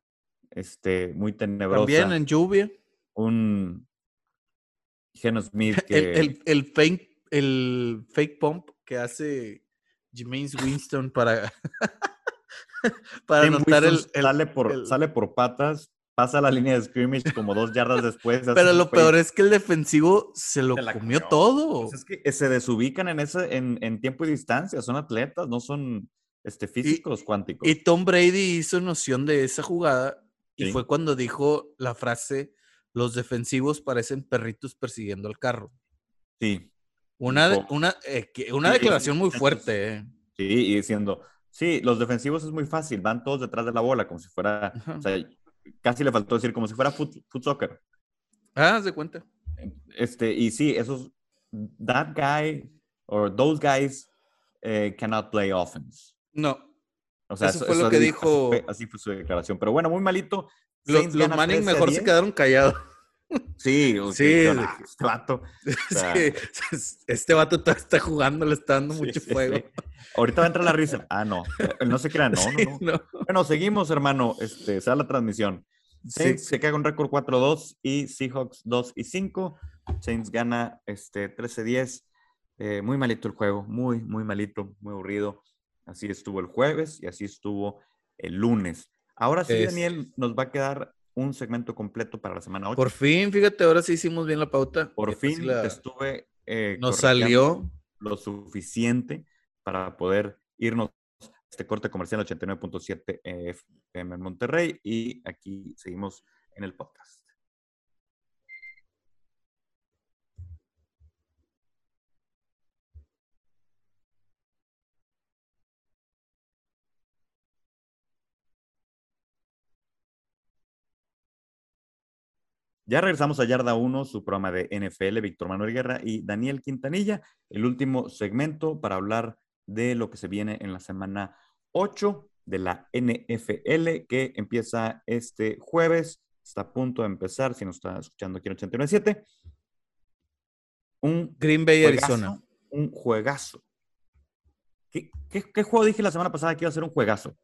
este, muy tenebrosa. También en lluvia. Un Geno Smith <laughs> que... El, el, el fake, el fake pump que hace Jameis Winston para, <laughs> para anotar el, el- sale, por, el- sale por patas, pasa la línea de scrimmage como dos yardas después. <laughs> Pero lo peor es que el defensivo se lo Se comió comió. todo. Pues es que se desubican en, ese, en, en tiempo y distancia, son atletas, no son este, físicos cuánticos. Y Tom Brady hizo noción de esa jugada y Sí. fue cuando dijo la frase, los defensivos parecen perritos persiguiendo al carro. sí, Una, de- una, eh, una Sí, declaración muy fuerte. eh. sí, y diciendo, sí, los defensivos es muy fácil, van todos detrás de la bola, como si fuera, o sea, casi le faltó decir, como si fuera foot, foot soccer. Ah, de cuenta. Este, y sí, esos, that guy or those guys eh, cannot play offense. No, O sea, Eso fue lo que dijo- Así fue, así fue su declaración. Pero bueno, muy malito. Los gana Manning 13 a mejor se 10. quedaron callados. Sí, ok, Sí, yo, "Ah, que- este vato. <laughs> sea, Sí, <laughs> este vato está jugando, le está dando mucho sí, fuego. <laughs> Ahorita va a entrar la risa. Ah, no. No se crean, no, no, no. no. Bueno, seguimos, hermano. Este, se da la transmisión. Saints Sí. se queda con récord 4-2 y Seahawks 2 y 5. Saints gana este, 13-10. Eh, muy malito el juego, muy, muy malito, muy aburrido. Así estuvo el jueves y así estuvo el lunes. Ahora sí, Es- Daniel, nos va a quedar un segmento completo para la semana 8. Por fin, fíjate, ahora sí hicimos bien la pauta. Por fin la- estuve. eh, Nos salió. Lo suficiente para poder irnos a este corte comercial 89.7 FM en Monterrey y aquí seguimos en el podcast. Ya regresamos a Yarda 1, su programa de NFL, Víctor Manuel Guerra y Daniel Quintanilla, el último segmento para hablar de lo que se viene en la semana 8 de la NFL, que empieza este jueves, está a punto de empezar, si nos está escuchando aquí en 89.7. Un Green Bay, juegazo, Arizona. un juegazo. ¿Qué, qué, qué juego dije la semana pasada que iba a ser un juegazo?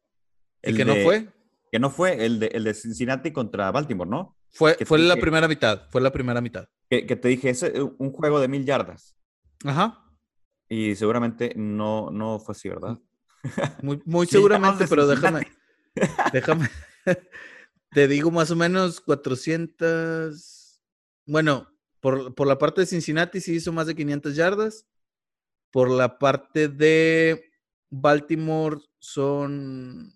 ¿Y El que no fue? Que no fue el de, el de Cincinnati contra Baltimore, ¿no? Fue, que fue la dije- primera mitad. Fue la primera mitad. Que, que te dije, es un juego de mil yardas. Ajá. Y seguramente no, no fue así, ¿verdad? Muy, <laughs> muy seguramente, pero déjame. <laughs> déjame. <laughs> Te digo más o menos 400. Bueno, por, por la parte de Cincinnati sí hizo más de 500 yardas. Por la parte de Baltimore son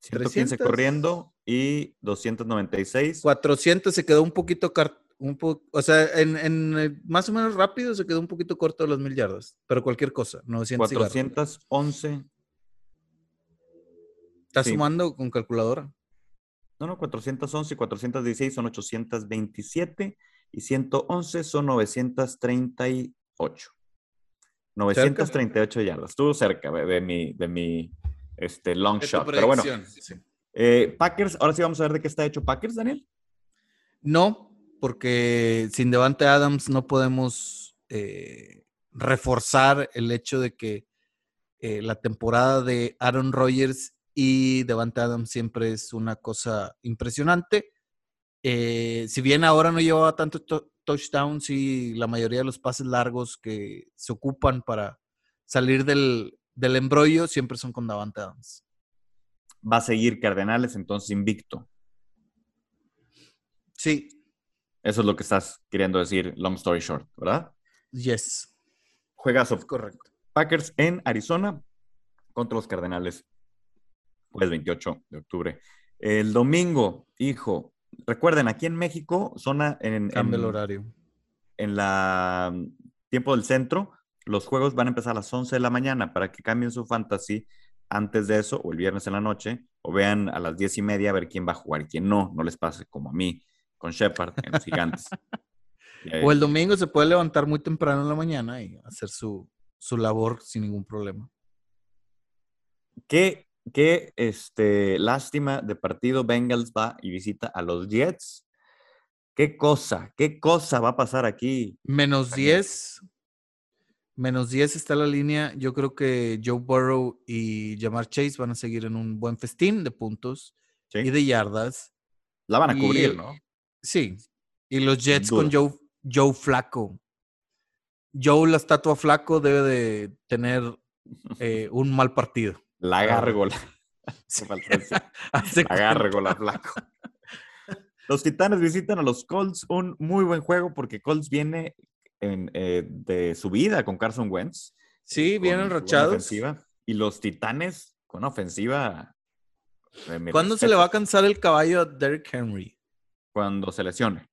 115 300. corriendo y 296. 400 se quedó un poquito, un po- o sea, en, en, eh, más o menos rápido se quedó un poquito corto de las mil yardas, pero cualquier cosa, 900 y garra. 411. ¿Estás sí. sumando con calculadora? No, no, 411 y 416 son 827 y 111 son 938. 938 yardas. Estuvo cerca de, de mi, de mi este, long shot. Pero bueno, sí. eh, Packers, ahora sí vamos a ver de qué está hecho Packers, Daniel. No, porque sin Devante Adams no podemos eh, reforzar el hecho de que eh, la temporada de Aaron Rodgers y Devante Adams siempre es una cosa impresionante. Eh, si bien ahora no llevaba tantos to- touchdowns y la mayoría de los pases largos que se ocupan para salir del, del embrollo siempre son con Davante Adams. Va a seguir Cardenales, entonces invicto. Sí, Eso es lo que estás queriendo decir, long story short, ¿verdad? yes, Juegazo. correcto. Packers en Arizona contra los Cardenales, pues 28 de octubre. El domingo, hijo, recuerden, aquí en México, zona en, Cambia el horario. en la tiempo del centro, los juegos van a empezar a las 11 de la mañana para que cambien su fantasy antes de eso, o el viernes en la noche, o vean a las 10 y media a ver quién va a jugar y quién no, no les pase como a mí con Shepard en los gigantes. Eh, <laughs> O el domingo se puede levantar muy temprano en la mañana y hacer su, su labor sin ningún problema. Qué, qué este, lástima de partido. Bengals va y visita a los Jets. Qué cosa, qué cosa va a pasar aquí. Menos Ahí. 10. Menos 10 está la línea. Yo creo que Joe Burrow y Jamar Chase van a seguir en un buen festín de puntos ¿sí? y de yardas. La van a y- cubrir, ¿no? Sí. Y los Jets con. Joe, Joe Flaco. Joe, la estatua Flaco, debe de tener eh, <laughs> un mal partido. La gárgola. <laughs> Sí. La <laughs> gárgola, flaco. Los Titanes visitan a los Colts. Un muy buen juego porque Colts viene en, eh, de su vida con Carson Wentz. Sí, con vienen su buena rachados. ofensiva, Y los Titanes con ofensiva. mis ¿Cuándo se le va a cansar el caballo a Derrick Henry? Cuando se lesione.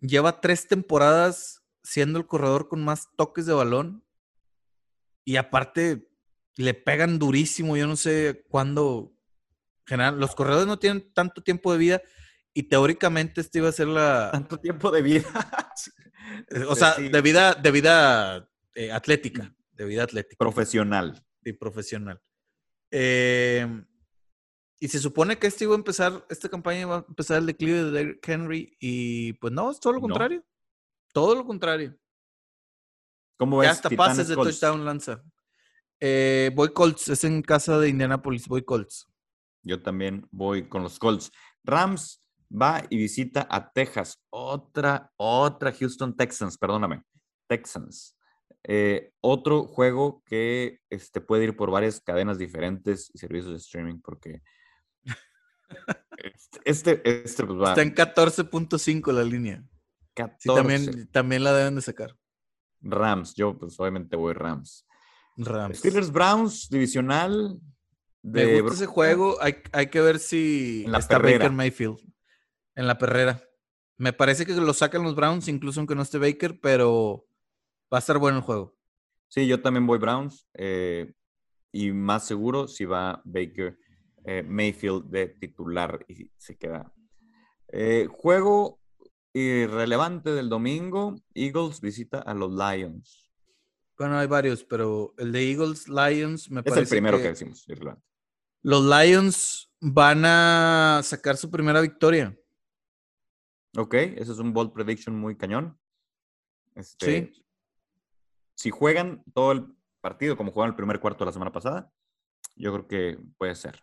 Lleva tres temporadas siendo el corredor con más toques de balón. Y aparte, le pegan durísimo. Yo no sé cuándo. General, los corredores no tienen tanto tiempo de vida. Y teóricamente esta iba a ser la. Tanto tiempo de vida. <laughs> O sea, Sí, de vida, de vida eh, atlética. De vida atlética. profesional. y profesional. Eh, y se supone que este iba a empezar, esta campaña iba a empezar el declive de Derrick Henry. Y pues no, es todo lo No. contrario. Todo lo contrario. ¿Cómo Ya ves? hasta Titanes pases de Colts? touchdown lanza. Eh, voy Colts, es en casa de Indianapolis, voy Colts. Yo también voy con los Colts. Rams va y visita a Texas. Otra, otra Houston Texans, perdóname. Texans. Eh, otro juego que este, puede ir por varias cadenas diferentes y servicios de streaming porque Este, este pues va. Está en 14.5 la línea. 14. Sí, también, también la deben de sacar. Rams, yo pues obviamente voy Rams. Rams. Steelers Browns, divisional. Me de gusta ese juego. Hay, hay que ver si la está perrera. Baker Mayfield. En la perrera. Me parece que lo sacan los Browns, incluso aunque no esté Baker, pero va a estar bueno el juego. Sí, yo también voy Browns. eh, y más seguro si va Baker eh, Mayfield de titular y se queda. Eh, juego irrelevante del domingo. Eagles visita a los Lions. Bueno, hay varios, pero el de Eagles, Lions, me Es parece el primero que, que decimos, irrelevante. los Lions van a sacar su primera victoria. Ok, ese es un bold prediction muy cañón. Este, Sí. Si juegan todo el partido como jugaron el primer cuarto de la semana pasada, yo creo que puede ser.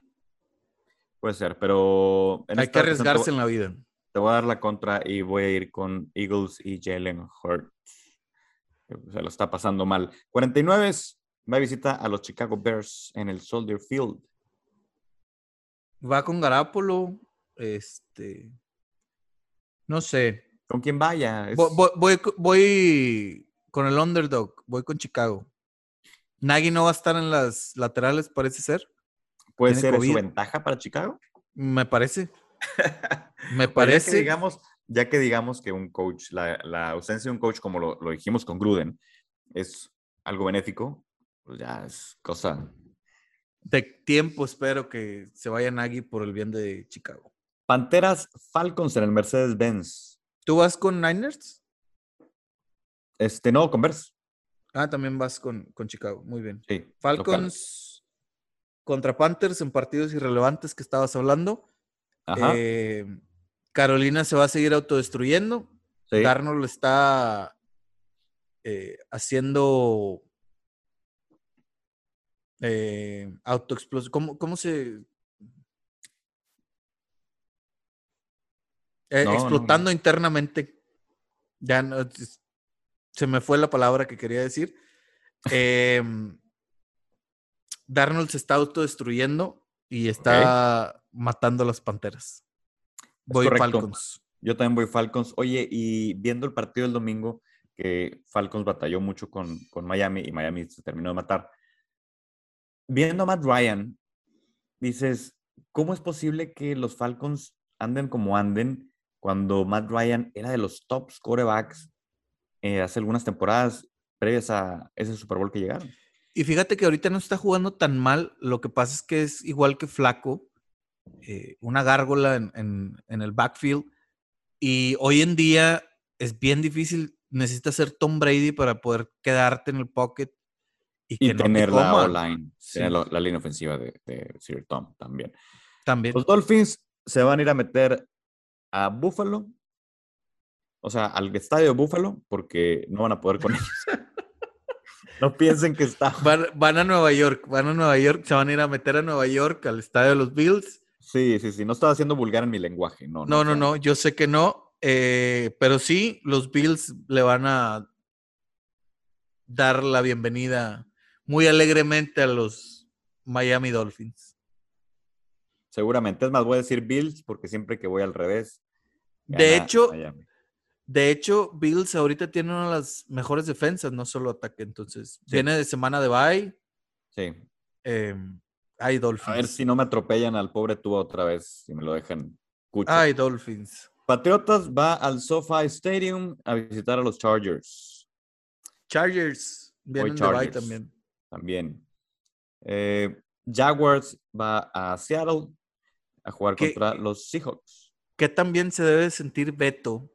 Puede ser, pero en Hay que arriesgarse en la vida. Te voy a dar la contra y voy a ir con Eagles y Jalen Hurts. Se lo está pasando mal. 49 va a visita a los Chicago Bears en el Soldier Field. Va con Garapolo. Este. No sé. ¿Con quién vaya? Es- Voy, co- voy con el underdog. Voy con Chicago. Nagy no va a estar en las laterales, parece ser. ¿Puede ser su ventaja para Chicago? Me parece. <laughs> Me Pues ya que parece. digamos, ya que digamos que un coach, la, la ausencia de un coach, como lo, lo dijimos con Gruden, es algo benéfico, pues ya es cosa. De tiempo espero que se vaya Nagy por el bien de Chicago. Panteras Falcons en el Mercedes-Benz. ¿Tú vas con Niners? Este, no, Converse. Ah, también vas con, con Chicago. Muy bien. Sí. local. Falcons contra Panthers en partidos irrelevantes que estabas hablando. Ajá. Eh, Carolina se va a seguir autodestruyendo. sí. Darnold está eh, haciendo eh, autoexplosión. ¿Cómo, ¿Cómo se...? Eh, No, explotando no. internamente. Ya no, se me fue la palabra que quería decir. <laughs> Em, Darnold se está autodestruyendo y está matando a las panteras. Voy. Falcons. Yo también voy Falcons. Oye, y viendo el partido del domingo, que Falcons batalló mucho con, con Miami y Miami se terminó de matar. Viendo a Matt Ryan, dices, ¿cómo es posible que los Falcons anden como anden cuando Matt Ryan era de los top scorebacks eh, hace algunas temporadas previas a ese Super Bowl que llegaron? Y fíjate que ahorita no está jugando tan mal. Lo que pasa es que es igual que Flaco, eh, una gárgola en, en- en el backfield. Y hoy en día es bien difícil. Necesitas ser Tom Brady para poder quedarte en el pocket y que Y no te tener la coman. O-line, Sí. tener la, la línea ofensiva de, de Sir Tom también. También. Los Dolphins se van a ir a meter a Buffalo, o sea, al estadio de Buffalo, porque no van a poder con ellos. <laughs> no piensen que está. Van, van a Nueva York, van a Nueva York, se van a ir a meter a Nueva York, al estadio de los Bills. Sí, sí, sí. No estaba haciendo vulgar en mi lenguaje. No, No, no, no, yo sé que no, eh, pero sí, los Bills le van a dar la bienvenida muy alegremente a los Miami Dolphins. Seguramente. Es más, voy a decir Bills porque siempre que voy al revés. De hecho, Miami. de hecho, Bills ahorita tiene una de las mejores defensas, no solo ataque, entonces Sí. viene de semana de bye, Sí. eh, hay Dolphins. A ver si no me atropellan al pobre Tua otra vez, si me lo dejan cucho. Hay Dolphins. Patriotas va al SoFi Stadium a visitar a los Chargers. Chargers vienen de bye Chargers. también. también. Eh, Jaguars va a Seattle a jugar ¿Qué- contra los Seahawks. Que también se debe sentir Beto,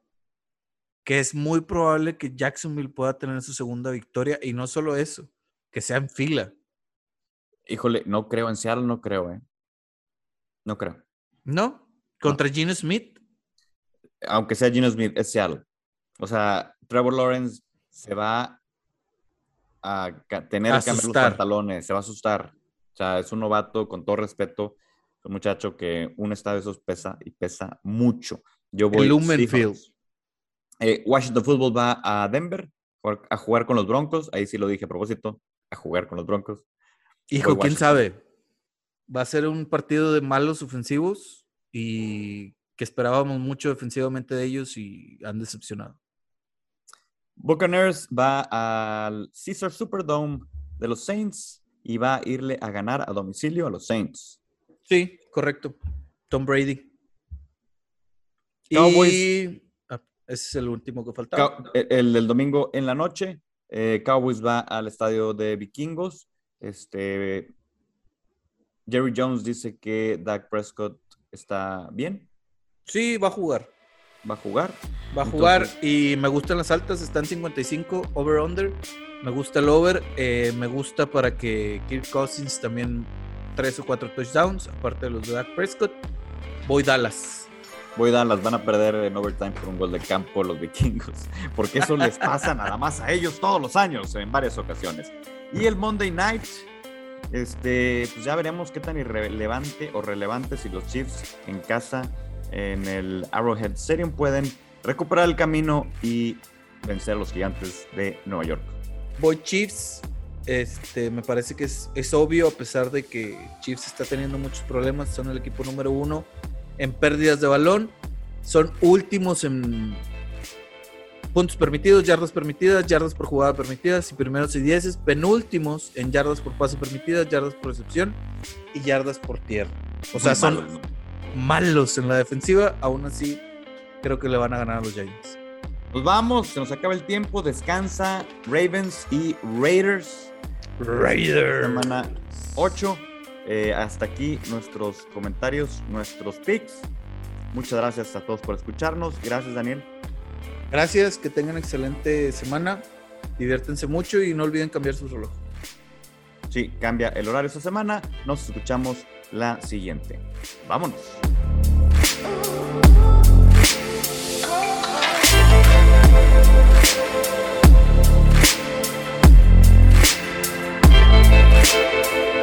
que es muy probable que Jacksonville pueda tener su segunda victoria y no solo eso, que sea en fila. Híjole, no creo, en Seattle no creo, ¿eh? No creo. ¿No? Contra Gino Smith. Aunque sea Gino Smith, es Seattle. O sea, Trevor Lawrence se va a tener que cambiar los pantalones, se va a asustar. O sea, es un novato, con todo respeto, es un muchacho que un estadio de esos pesa y pesa mucho. Yo voy Lumen Seahawks. Field. Eh, Washington Football va a Denver a jugar con los Broncos. Ahí sí lo dije a propósito, a jugar con los Broncos. Hijo, quién sabe. Va a ser un partido de malos ofensivos y que esperábamos mucho defensivamente de ellos y han decepcionado. Buccaneers va al Caesar Superdome de los Saints y va a irle a ganar a domicilio a los Saints. Sí, correcto. Tom Brady. Cowboys. Y ah, ese es el último que faltaba. Cow- el, el del domingo en la noche, eh, Cowboys va al estadio de Vikingos. Este, Jerry Jones dice que Dak Prescott está bien, Sí, va a jugar. va a jugar. Va a jugar Entonces- y me gustan las altas, están 55 over-under. Me gusta el over, eh, me gusta para que Kirk Cousins también tres o cuatro touchdowns, aparte de los de Dak Prescott. Voy Dallas. Voy a las van a perder en overtime por un gol de campo los vikingos, <laughs> porque eso les pasa nada más a ellos todos los años en varias ocasiones. Y el Monday Night, este, pues ya veremos qué tan irrelevante o relevante si los Chiefs en casa en el Arrowhead Stadium pueden recuperar el camino y vencer a los gigantes de Nueva York. Voy Chiefs. Este, me parece que es, es obvio, a pesar de que Chiefs está teniendo muchos problemas, son el equipo número uno en pérdidas de balón, son últimos en puntos permitidos, yardas permitidas, yardas por jugada permitidas y primeros y dieces, penúltimos en yardas por pase permitidas, yardas por recepción y yardas por tierra. O sea, Muy son malos, ¿no? malos en la defensiva, aún así creo que le van a ganar a los Giants. Nos vamos, se nos acaba el tiempo, descansa Ravens y Raiders. Raiders. Semana 8. Eh, hasta aquí nuestros comentarios, nuestros picks. Muchas gracias a todos por escucharnos. Gracias, Daniel. Gracias, que tengan excelente semana, diviértense mucho y no olviden cambiar su reloj. Sí, cambia el horario esta semana. Nos escuchamos la siguiente. Vámonos. Thank you.